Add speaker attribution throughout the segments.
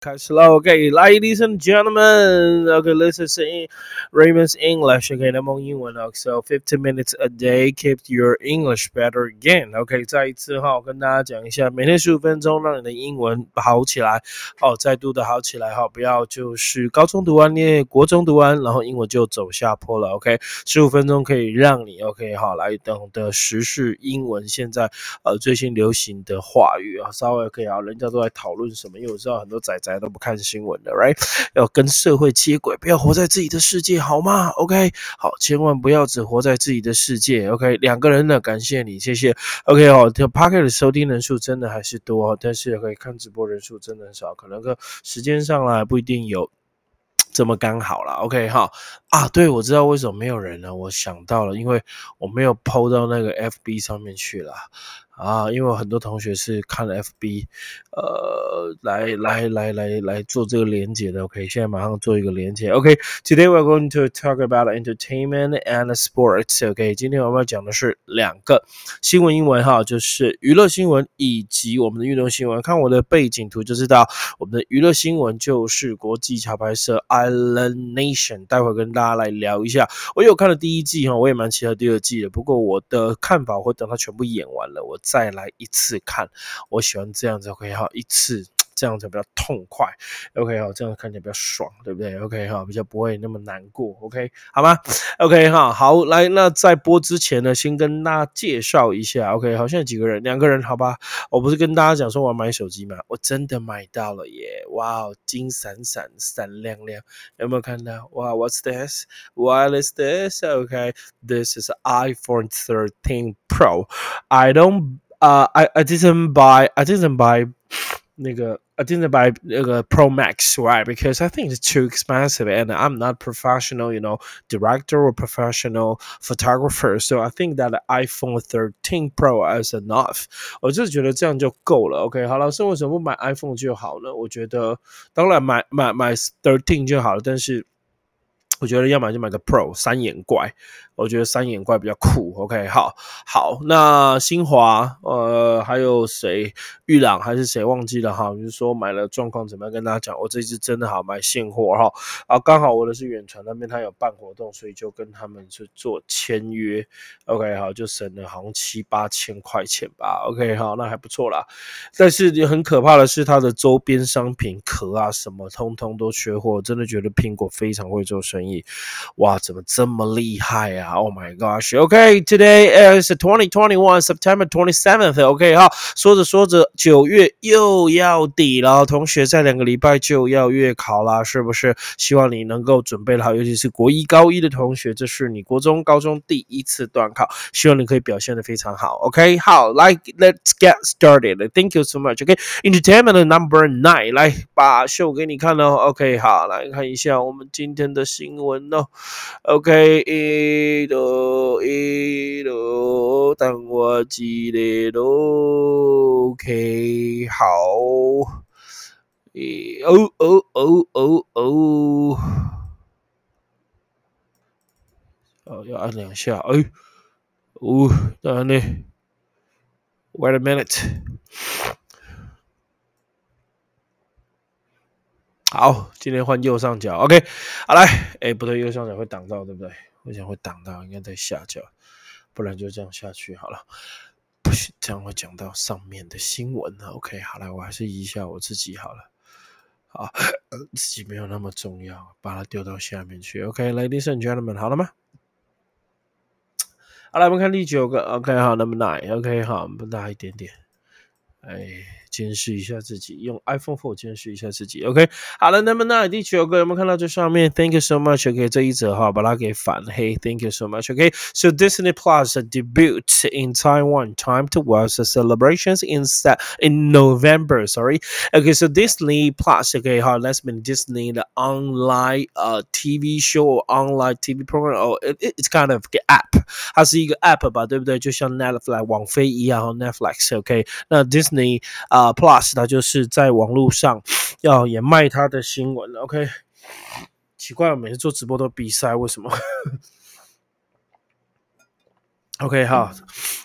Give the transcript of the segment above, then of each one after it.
Speaker 1: 开始了，OK, ladies and gentlemen, OK, this is Raymond's English, OK, 那么英文呢，so fifteen minutes a day, keep your English better again, OK，再一次哈，我跟大家讲一下，每天十五分钟，让你的英文好起来，哦，再度的好起来哈，不要就是高中读完念国中读完，然后英文就走下坡了，OK，十五分钟可以让你 OK 好来懂得时事英文，现在呃最新流行的话语啊，稍微可以啊，人家都在讨论什么，因为我知道很多仔仔。大家都不看新闻的，right？要跟社会接轨，不要活在自己的世界，好吗？OK，好，千万不要只活在自己的世界。OK，两个人呢，感谢你，谢谢。OK，好，这 Pocket 的收听人数真的还是多，但是可以看直播人数真的很少，可能个时间上来不一定有这么刚好了。OK，哈啊，对，我知道为什么没有人了，我想到了，因为我没有 PO 到那个 FB 上面去了。啊，因为很多同学是看 FB，呃，来来来来来做这个连接的。OK，现在马上做一个连接。OK，Today we're going to talk about entertainment and sports。OK，今天我们要讲的是两个新闻英文哈，就是娱乐新闻以及我们的运动新闻。看我的背景图就知道，我们的娱乐新闻就是国际桥牌社 Island Nation。待会跟大家来聊一下。我有看了第一季哈，我也蛮期待第二季的。不过我的看法会等它全部演完了，我。再来一次看，我喜欢这样子，OK 哈，一次这样才比较痛快，OK 哈，这样看起来比较爽，对不对？OK 哈，比较不会那么难过，OK 好吗？OK 哈，好来，那在播之前呢，先跟大家介绍一下，OK 好，现在几个人，两个人，好吧？我不是跟大家讲说我要买手机吗？我真的买到了耶！哇哦，金闪闪，闪亮亮，有没有看到？哇，What's this？What is this？OK，This is iPhone 13 Pro. I don't. Uh, I I didn't buy I didn't buy 那个 I didn't buy 那个 Pro Max right because I think it's too expensive and I'm not professional you know director or professional photographer so I think that iPhone 13 Pro is enough 我就觉得这样就够了 OK 好了，所以为什么不买 iPhone 就好呢？我觉得当然买买买13就好了，但是我觉得要买就买个 Pro 三眼怪。 我觉得三眼怪比较酷，OK，好，好，那新华，呃，还有谁，玉朗还是谁忘记了哈？就是说买了状况怎么样？跟大家讲，我这次真的好买现货哈，啊，刚好我的是远传那边他有办活动，所以就跟他们去做签约，OK，好，就省了好像七八千块钱吧，OK，好，那还不错啦。但是很可怕的是，它的周边商品壳啊什么，通通都缺货，真的觉得苹果非常会做生意，哇，怎么这么厉害啊？Oh my gosh! Okay, today is twenty twenty one, September twenty seventh，OK 哈，说着说着九月又要底了，同学在两个礼拜就要月考啦，是不是？希望你能够准备好，尤其是国一高一的同学，这是你国中、高中第一次段考，希望你可以表现的非常好。OK，好，来，Let's get started. Thank you so much. OK, entertainment number nine，来把秀给你看哦。OK，好，来看一下我们今天的新闻哦。OK，一。一路一路，等我记得路，OK，好，哦哦哦哦哦，哦，要按两下，哎，哦，等下呢，Wait a minute，好，今天换右上角，OK，好来，哎，不对，右上角会挡到，对不对？我想会挡到，应该在下角，不然就这样下去好了。不行，这样会讲到上面的新闻了。OK，好了，我还是移一下我自己好了。好，自己没有那么重要，把它丢到下面去。OK，Ladies and gentlemen，好了吗？好了，我们看第九个。OK，好，那么 nine，OK，好，我们大一点点。哎。监视一下自己，用 iPhone 4监视一下自己。OK，好了，那么那第九个有没有看到这上面？Thank you so much。OK，这一则哈，把它给反黑。Thank you so much。OK，so Disney Plus debut in Taiwan. Time to watch the celebrations in in November. Sorry. OK，so Disney Plus. OK，哈，Let's mean Disney 的 online 呃 TV show online TV program. Oh, it, it's kind of the app. 它是一个 app 吧，对不对？就像 Netflix 网飞一样，Netflix。OK，那 Disney 啊。 Plus，它就是在网络上要也卖它的新闻。OK，奇怪，我每次做直播都比赛，为什么？OK，好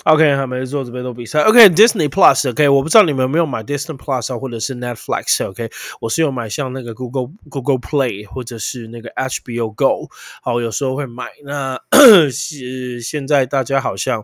Speaker 1: ，OK，还没做这边都比赛。OK，Disney Plus，OK，我不知道你们有没有买 Disney Plus 啊，或者是 Netflix，OK，我是有买像那个 Google Google Play 或者是那个 HBO Go，好，有时候会买。那 是现在大家好像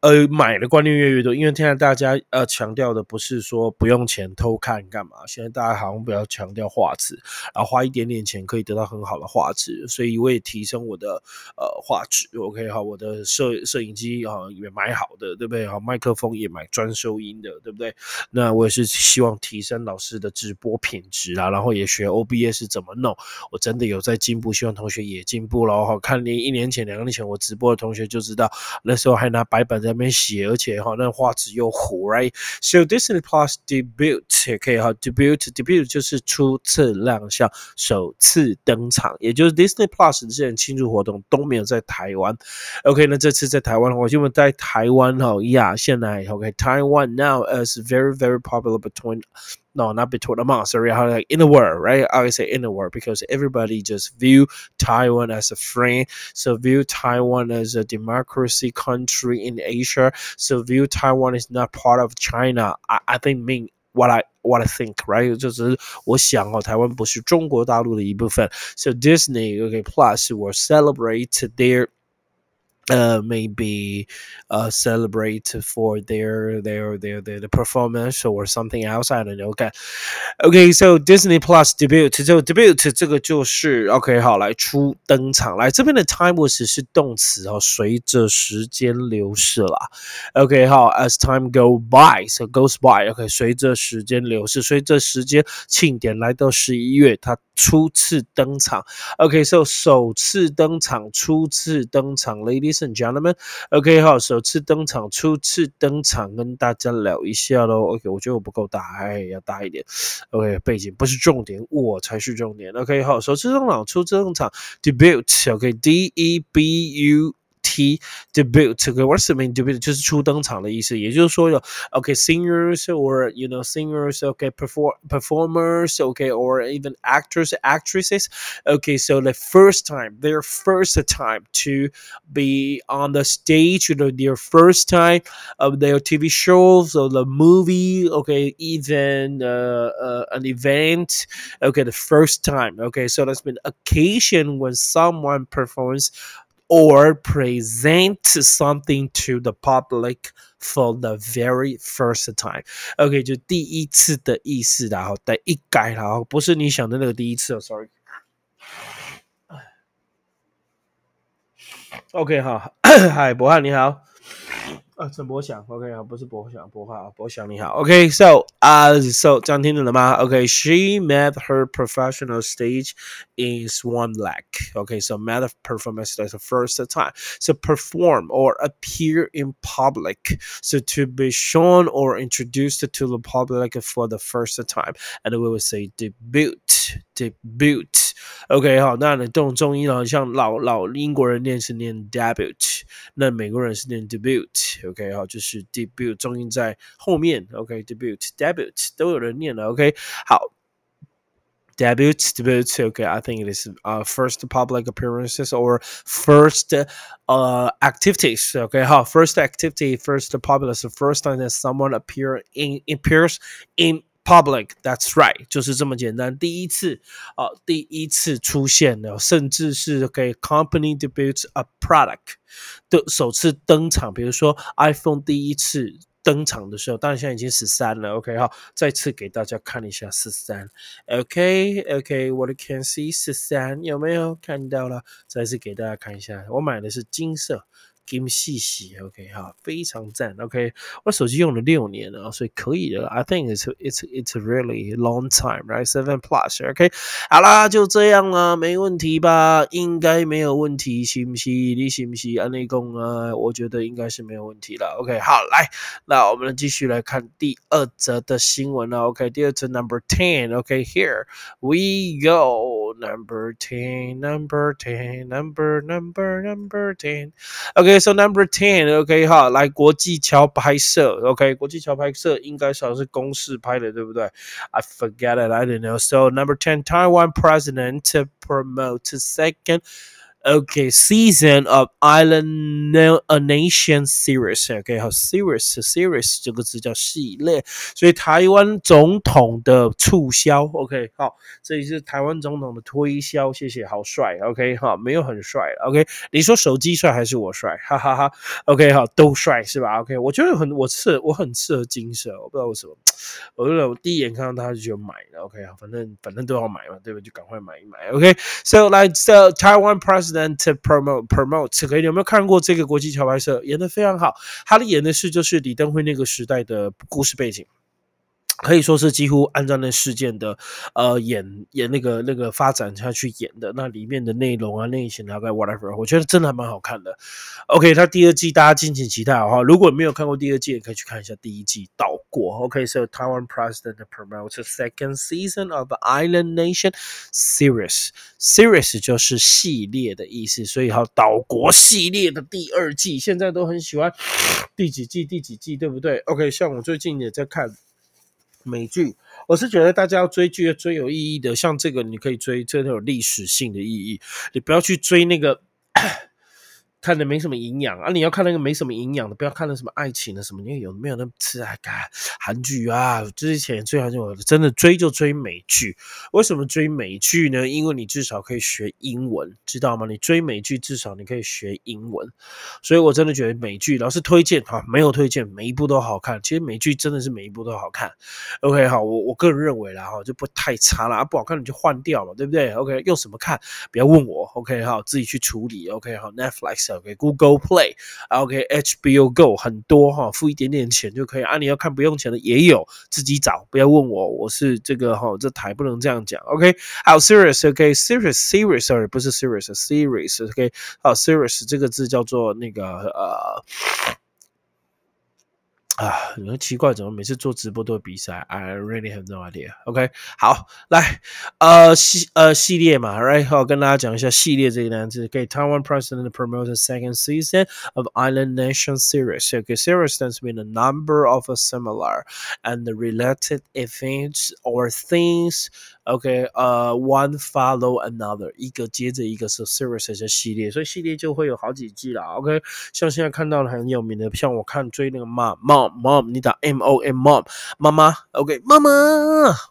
Speaker 1: 呃买的观念越来越多，因为现在大家呃强调的不是说不用钱偷看干嘛，现在大家好像比较强调画质，然后花一点点钱可以得到很好的画质，所以我也提升我的呃画质。OK，好，我的摄摄影机。机啊也买好的，对不对？好，麦克风也买专收音的，对不对？那我也是希望提升老师的直播品质啊，然后也学 OBS 怎么弄。我真的有在进步，希望同学也进步了。哈，看你一年前、两年前我直播的同学就知道，那时候还拿白板在那边写，而且哈那画质又糊，right？So Disney Plus debut 也可以哈，debut debut 就是初次亮相、首次登场，也就是 Disney Plus 之前庆祝活动都没有在台湾。OK，那这次在台湾。我就问在台湾哈呀，现在 OK Taiwan now is very very popular between no not between among sorry how like in the world right I say in the world because everybody just view Taiwan as a friend so view Taiwan as a democracy country in Asia so view Taiwan is not part of China I I think mean what I what I think, right？就是我想哦，台湾不是中国大陆的一部分。So Disney, okay, Plus will celebrate their uh, maybe uh, celebrate for their, their their their the performance or something else. I don't know. Okay, okay. So Disney Plus debut 就 debut 这个就是 OK 好来出登场来这边的 time was 是动词哦，随着时间流逝啦。OK 好，as time go by so goes by OK 随着时间流逝，随着时间庆典来到十一月，它初次登场。OK，so 首次登场，初次登场，ladies And gentlemen，OK，好，首次登场，初次登场，跟大家聊一下喽。OK，我觉得我不够大，哎，要大一点。OK，背景不是重点，我才是重点。OK，好，首次登场，初次登场，debut，OK，D E B U。T debut 这个 what's the mean debut 就是初登场的意思，也就是说有 OK singers or you know singers OK perform performers OK or even actors actresses OK so the first time their first time to be on the stage you know their first time of their TV shows or the movie OK even uh, uh, an event OK the first time OK so that's been occasion when someone performs or present something to the public for the very first time. OK，就第一次的意思，然后第一改，然后不是你想的那个第一次哦，sorry。OK，好，嗨，博翰你好。 啊，陈博祥，OK 啊，不是博祥，博浩，博祥你好，OK，so 啊，so 这样听懂了吗？OK，she met her professional stage in Swan Lake，OK，so met performance that's the first time. So perform or appear in public, so to be shown or introduced to the public for the first time, and we would say debut, debut. OK，好，那你动中音啊，像老老英国人念是念 debut，那美国人是念 debut，OK，好，就是 debut 中音在后面，OK，debut，debut 都有人念了，OK，好。Debut, debut, okay, I think it is uh, first public appearances or first uh, activities. Okay, how first activity, first public, so first time that someone appear in appears in Public, that's right，就是这么简单。第一次啊，第一次出现的，甚至是 OK company debuts a product 的首次登场。比如说 iPhone 第一次登场的时候，当然现在已经十三了。OK 哈，再次给大家看一下十三。OK OK，我的 can see 十三有没有看到了？再次给大家看一下，我买的是金色。Game 细洗，OK 哈，非常赞，OK，我手机用了六年了，所以可以的。I think it's it's it's really long time, right? Seven plus，OK，好啦，就这样啦，没问题吧？应该没有问题，信不信？你信不信？安内功啊，我觉得应该是没有问题了。OK，好，来，那我们继续来看第二则的新闻了。OK，第二则 Number Ten，OK，Here we go go，Number Ten，Number Ten，Number Number Number Ten，OK。OK, so number ten, OK 哈，来国际桥拍摄，OK，国际桥拍摄应该算是公式拍的，对不对？I forget it, I don't know. So number ten, Taiwan president to promote second OK，season of Island Nation series. OK，好，series series 这个字叫系列，所以台湾总统的促销。OK，好，这里是台湾总统的推销。谢谢，好帅。OK，好，没有很帅。OK，你说手机帅还是我帅？哈哈哈。OK，好，都帅是吧？OK，我觉得很我适我很适合金色，我不知道为什么。我觉得我第一眼看到他就买了。OK，好，反正反正都要买嘛，对不对？就赶快买一买。OK，so like the Taiwan president than to promote promote，可以有没有看过这个国际桥牌社演的非常好？他的演的是就是李登辉那个时代的故事背景。可以说是几乎按照那事件的呃演演那个那个发展下去演的，那里面的内容啊、类型大概 whatever，我觉得真的还蛮好看的。OK，它第二季大家敬请期待哈。如果没有看过第二季，也可以去看一下第一季倒过。OK，so Taiwan president promotes second season of Island Nation series. Series 就是系列的意思，所以哈岛国系列的第二季，现在都很喜欢第几季第几季，对不对？OK，像我最近也在看。美剧，我是觉得大家要追剧要追有意义的，像这个你可以追，真的有历史性的意义，你不要去追那个。看的没什么营养啊！你要看那个没什么营养的，不要看那什么爱情的什么，因为有没有那么吃爱看韩剧啊？之前最好就真的追就追美剧。为什么追美剧呢？因为你至少可以学英文，知道吗？你追美剧至少你可以学英文。所以我真的觉得美剧老师推荐哈，没有推荐，每一部都好看。其实美剧真的是每一部都好看。OK，好，我我个人认为啦哈，就不太差啦，不好看你就换掉嘛，对不对？OK，用什么看？不要问我。OK，好，自己去处理。OK，好，Netflix。OK，Google Play，OK，HBO Go 很多哈，付一点点钱就可以啊。你要看不用钱的也有，自己找，不要问我，我是这个哈，这台不能这样讲。OK，好 serious，OK serious serious sorry，不是 Serious，Serious，OK，好，Serious 这个字叫做那个呃。啊，你说奇怪，怎么每次做直播都有比赛？I really have no idea. OK，好，来，呃系呃系列嘛，Right，好，跟大家讲一下系列这个单词。Okay, Taiwan President promotes the second season of Island Nation series. Okay, series stands with a number of similar and related events or things. OK，呃，one follow another，一个接着一个是 series 的系列，所以系列就会有好几季啦。OK，像现在看到的很有名的，像我看追那个 mom mom mom，你打 M O M mom 妈妈，OK，妈妈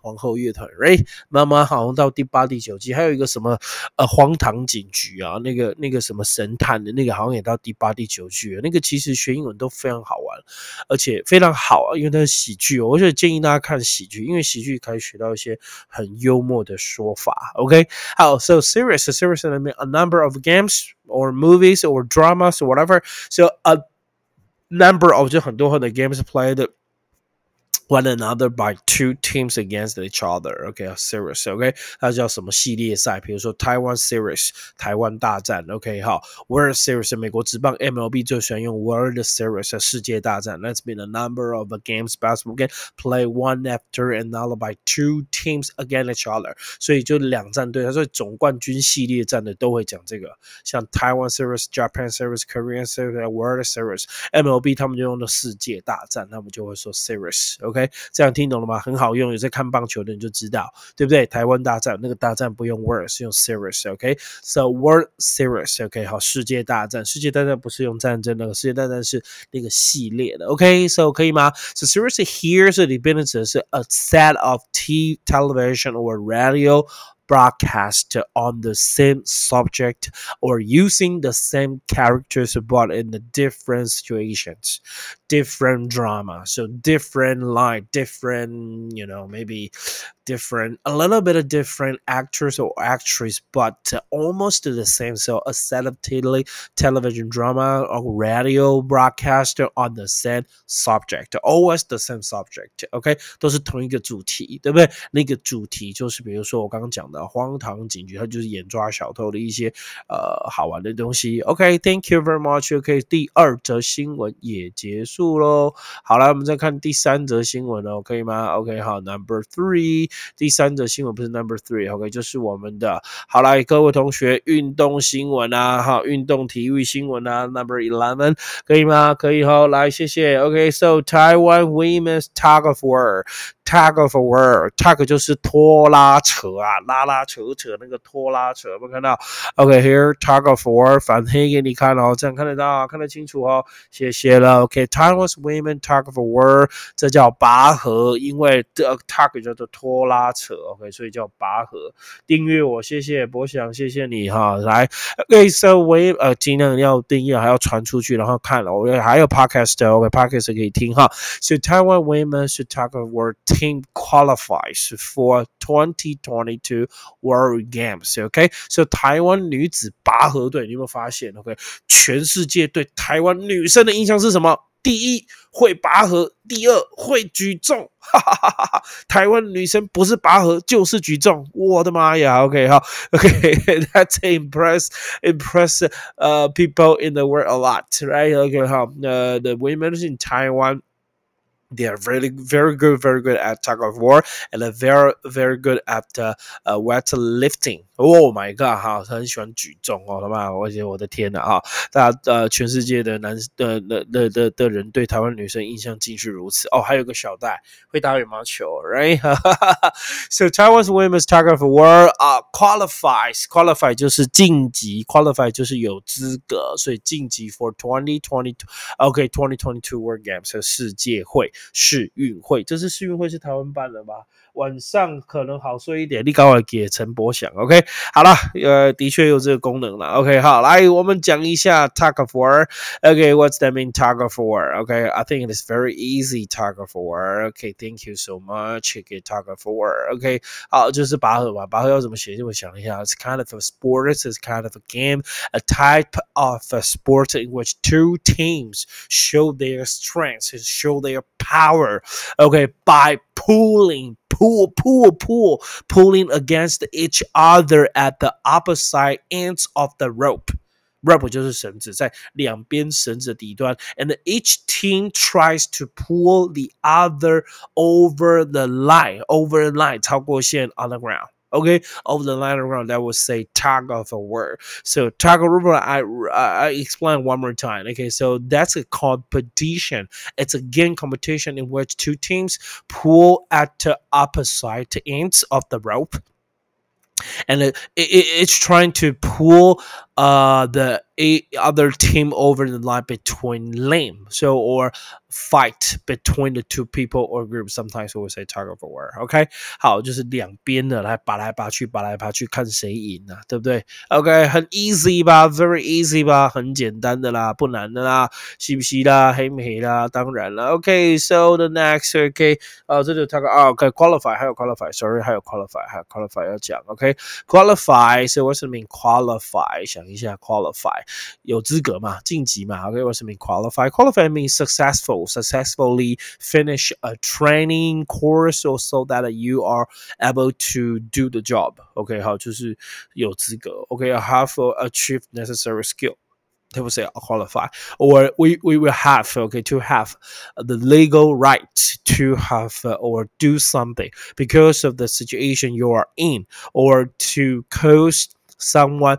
Speaker 1: 皇后乐团，Right，妈妈好像到第八、第九季，还有一个什么呃荒唐警局啊，那个那个什么神探的那个好像也到第八、第九季。那个其实学英文都非常好玩，而且非常好啊，因为它是喜剧，我就建议大家看喜剧，因为喜剧可以学到一些很。幽默的说法。OK，好，so serious serious I mean a number of games or movies or dramas or whatever. So a number of 就很多很多 games played one another by two teams against each other. OK, a series. OK，它叫什么系列赛？比如说 Taiwan Series 台湾大战。OK，好，World Series 美国职棒 MLB 最喜欢用 World Series 世界大战。That's been a number of games basketball game play one after another by two teams against each other。所以就两战队，所以总冠军系列战的都会讲这个，像 Taiwan Series、Japan Series、Korean Series、World Series。MLB 他们就用的世界大战，他们就会说 Series。OK。 这样听懂了吗？很好用，有在看棒球的人就知道，对不对？台湾大战那个大战不用 World，是用 Series，OK？So World Series，OK？好，世界大战，世界大战不是用战争那个，世界大战是那个系列的，OK？So 可以吗？So Series here 这里边的指的是 a set of T television or radio。 broadcast on the same subject or using the same characters but in the different situations different drama so different line different you know maybe different, a little bit of different actors or actresses, but almost the same. So a set of tele television drama or radio broadcaster on the same subject, always the same subject. OK，都是同一个主题，对不对？那个主题就是比如说我刚刚讲的 荒唐警局，它就是演抓小偷的一些呃好玩的东西。OK，Thank、you very much. OK，第二则新闻也结束喽。好了，我们再看第三则新闻哦，可以吗？OK，好，Number three。第三则新闻不是 number three，OK，就是我们的。好来，各位同学，运动新闻啊，哈，运动体育新闻啊，number eleven，可以吗？可以哈，来，谢谢。OK，so Taiwan women's tug of war。Tug of war，tug 就是拖拉扯啊，拉拉扯扯那个拖拉扯，有没有看到？OK，here tug of war 反黑给你看哦，这样看得到，看得清楚哦，谢谢了。OK，Taiwan's women tug of war，这叫拔河，因为这 tug 叫做拖拉扯，OK，所以叫拔河。订阅我，谢谢博翔，谢谢你哈。来，OK，so we 呃尽量要订阅，还要传出去，然后看了，我还有 podcast，OK，podcast 可以听哈。So Taiwan women should tug of war。team qualifies for 2022 World Games. OK，所以台湾女子拔河队，你有没有发现？OK，全世界对台湾女生的印象是什么？第一会拔河，第二会举重，哈哈哈哈！台湾女生不是拔河就是举重，我的妈呀！OK 哈，OK，that's impress impress uh people in the world a lot, right? OK 哈，呃，the women in Taiwan they are very very good very good at tug of war and very very good at uh, uh, weightlifting Oh my god！哈，他很喜欢举重哦，他妈，我觉得我的天呐哈，大家呃，全世界的男的的的的的人对台湾女生印象竟是如此哦。还有个小戴会打羽毛球，right？So Taiwan's women's tug of war 啊，qualifies qualify 就是晋级，qualify 就是有资格，所以晋级 for twenty twenty two OK twenty twenty two World Games 世界会 世运会，这次世运会是台湾办的吗？晚上可能好睡一点，你赶快给陈博想，OK？好了，呃，的确有这个功能了，OK？好，来我们讲一下 tug of war，OK？What's that mean tug of war？OK？I think it is very easy tug of war，OK？Thank you so much，OK tug of war，OK？好，就是拔河吧，拔河要怎么写？就我想一下，It's kind of a sport，It's kind of a game，a type of a sport in which two teams show their strength, show their power，OK？By pulling pull, pull, pull, pulling against each other at the opposite ends of the rope. Rope 就是绳子，在两边绳子的底端，and each team tries to pull the other over the line, over the line 超过线 on the ground. Okay, over the line around that would say tug of a war. So tug of war, I I explain one more time. Okay, so that's a competition. It's a game competition in which two teams pull at the opposite ends of the rope and it, it, it's trying to pull uh the other team over the line between lane so or fight between the two people or groups sometimes we will say tug of war OK 好就是两边的来拔来拔去拔来拔去看谁赢啊对不对 OK 很 easy 吧 very easy 吧很简单的啦不难的啦是不是啦黑不黑啦当然了 OK so the next OK 啊这就 tug 啊 OK qualify 还有 qualify sorry 还有 qualify 还有 qualify 要讲 OK qualify so what's the mean qualify 想一下 qualify 有资格嘛晋级嘛 OK what's the mean qualify qualify means successful successfully finish a training course or so that you are able to do the job OK 好就是有资格 OK have achieved necessary skill they will say qualify or we, we will have okay to have the legal right to have uh, or do something because of the situation you are in or to cause someone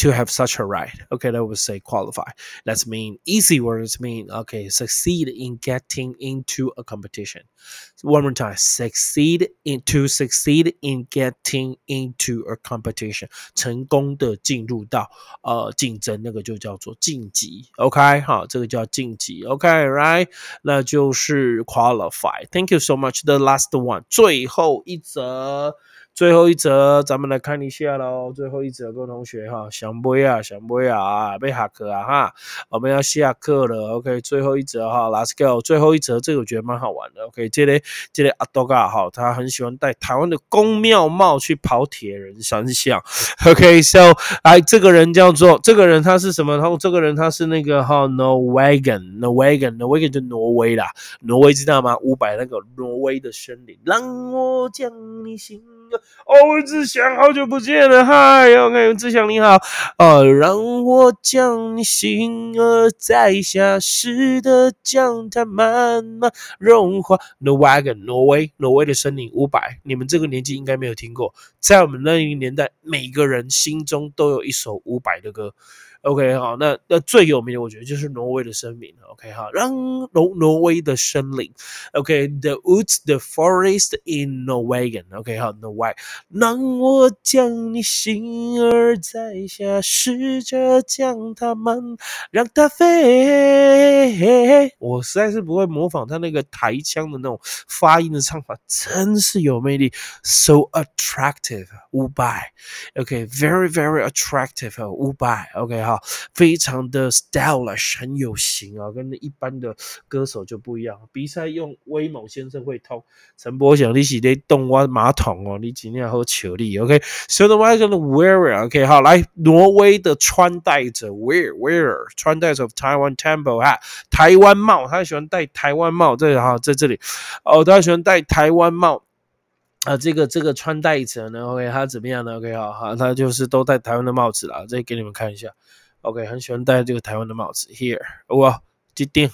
Speaker 1: to have such a right. Okay, that would say qualify. That's mean easy words mean okay, succeed in getting into a competition. One more time, succeed in to succeed in getting into a competition. 成功的进入到呃竞争，那个就叫做晋级。OK，好，这个叫晋级。OK，right，那就是 qualify. Thank you so much. The last one，最后一则。 最后一则，咱们来看一下喽。最后一则，各位同学哈，想不呀，想不呀，被下课啊哈，我们要下课了。OK，最后一则哈，Let's go。最后一则，这个我觉得蛮好玩的。OK，这里这里阿多嘎哈，他很喜欢戴台湾的公庙帽去跑铁人三项。OK，so 哎，这个人叫做这个人他是什么？他这个人他是那个哈，Norwegian，Norwegian，Norwegian 就挪威啦。挪威知道吗？五百那个挪威的森林，让我将你心。哦，志祥，好久不见了，嗨，OK，志祥你好，呃，让我将你心儿摘下，试着将它慢慢融化。No wagon，挪威，挪威的森林五百，你们这个年纪应该没有听过，在我们那一个年代，每个人心中都有一首五百的歌。OK，好，那那最有名的，我觉得就是挪威的森林。OK，好，让挪挪威的森林。OK，the woods，the forest in Norwegian。OK，好，挪威，让我将你心儿摘下，试着将它们让它飞。我实在是不会模仿他那个台腔的那种发音的唱法，真是有魅力，so attractive。五百，OK，very very attractive。五百，OK，好。非常的 stylish，很有型啊，跟一般的歌手就不一样。比赛用威猛先生会通，陈柏祥你是在动我马桶哦，你今天好球力，OK？So the wearer wearer，OK？好，来挪威的穿戴者，wear wearer，穿戴者台湾 temple 哈，台湾帽，他喜欢戴台湾帽，这哈在这里哦，他喜欢戴台湾帽。啊，这个这个穿戴一层呢，OK，他怎么样呢？OK，好，好，他就是都戴台湾的帽子啦，这给你们看一下。OK，很喜欢戴这个台湾的帽子。Here，哇，这顶。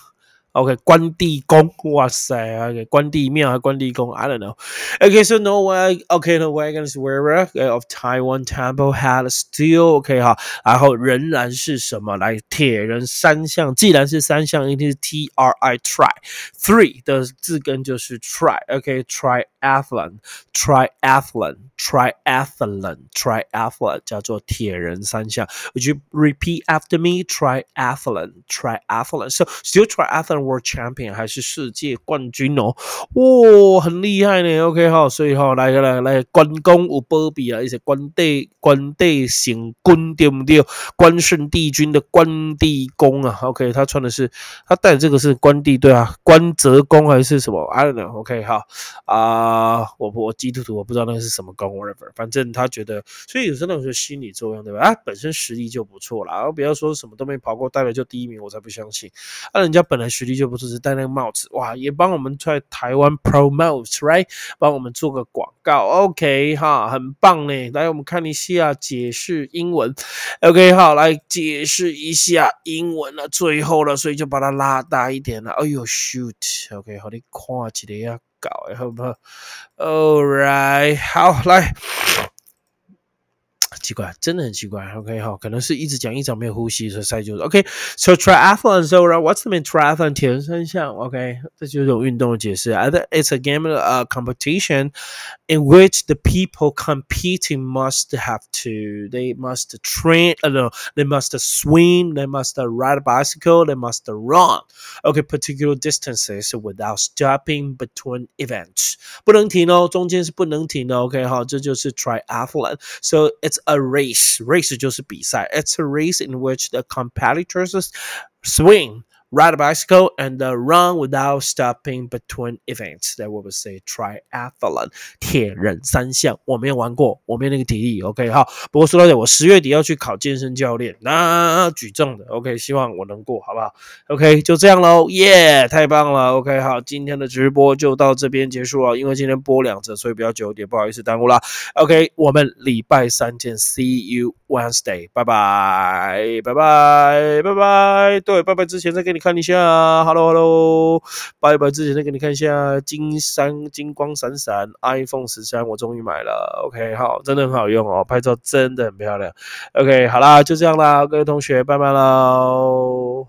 Speaker 1: OK，关帝宫，哇塞，OK，关帝庙还关帝宫，I don't know。OK，so no way，OK，the wagons wearer of Taiwan temple had still OK 哈，然后仍然是什么？来，铁人三项，既然是三项，一定是 T R I try three 的字根就是 try，OK，triathlon，triathlon，triathlon，triathlon 叫做铁人三项。Would you repeat after me？triathlon，triathlon，so still triathlon。 World Champion 还是世界冠军哦，哇，很厉害呢。OK 哈，所以哈，来来来，关公有波比啊，一些关帝关帝行军对不对？关圣帝君的关帝公啊。OK，他穿的是他戴的这个是关帝对啊，关泽公还是什么？I don't know。OK 哈啊，我我基督徒我不知道那个是什么公，whatever。反正他觉得，所以有时候那种心理作用对吧？啊，本身实力就不错了，然后不要说什么都没跑过，带了就第一名，我才不相信。啊，人家本来实力。就不只是戴那个帽子，哇，也帮我们在台湾 promote，right？帮我们做个广告，OK 哈，很棒呢。来，我们看一下解释英文，OK 好，来解释一下英文了，最后了，所以就把它拉大一点了。哎呦，shoot，OK，好，你看起来要搞，好不好？All right，好，来。奇怪，真的很奇怪。OK，好，可能是一直讲一讲没有呼吸，所以赛就是 OK。So triathlon, so what's the main triathlon 铁人三项？OK，这就是种运动的解释。Either it's a game, a competition in which the people competing must have to, they must train, uh, no, they must swim, they must ride a bicycle, they must run. OK, particular distances without stopping between events. 不能停哦，中间是不能停的。OK，好，这就是 triathlon. So it's a race. Race 就是比赛. It's a race in which the competitors swing Ride a bicycle and run without stopping between events. That we would say triathlon，铁人三项。我没有玩过，我没有那个体力。OK，好。不过说到这，我十月底要去考健身教练，那举重的。OK，希望我能过，好不好？OK，就这样喽。耶，太棒了。OK，好，今天的直播就到这边结束了。因为今天播两则，所以比较久一点，不好意思耽误了。OK，我们礼拜三见，See you Wednesday，拜拜，拜拜，拜拜。对，拜拜之前再给你。你看一下 hello hello 拜拜之前再给你看一下金山金光闪闪 iphone 十三我终于买了。Ok 好真的很好用哦拍照真的很漂亮。Ok 好啦就这样啦各位同学拜拜喽。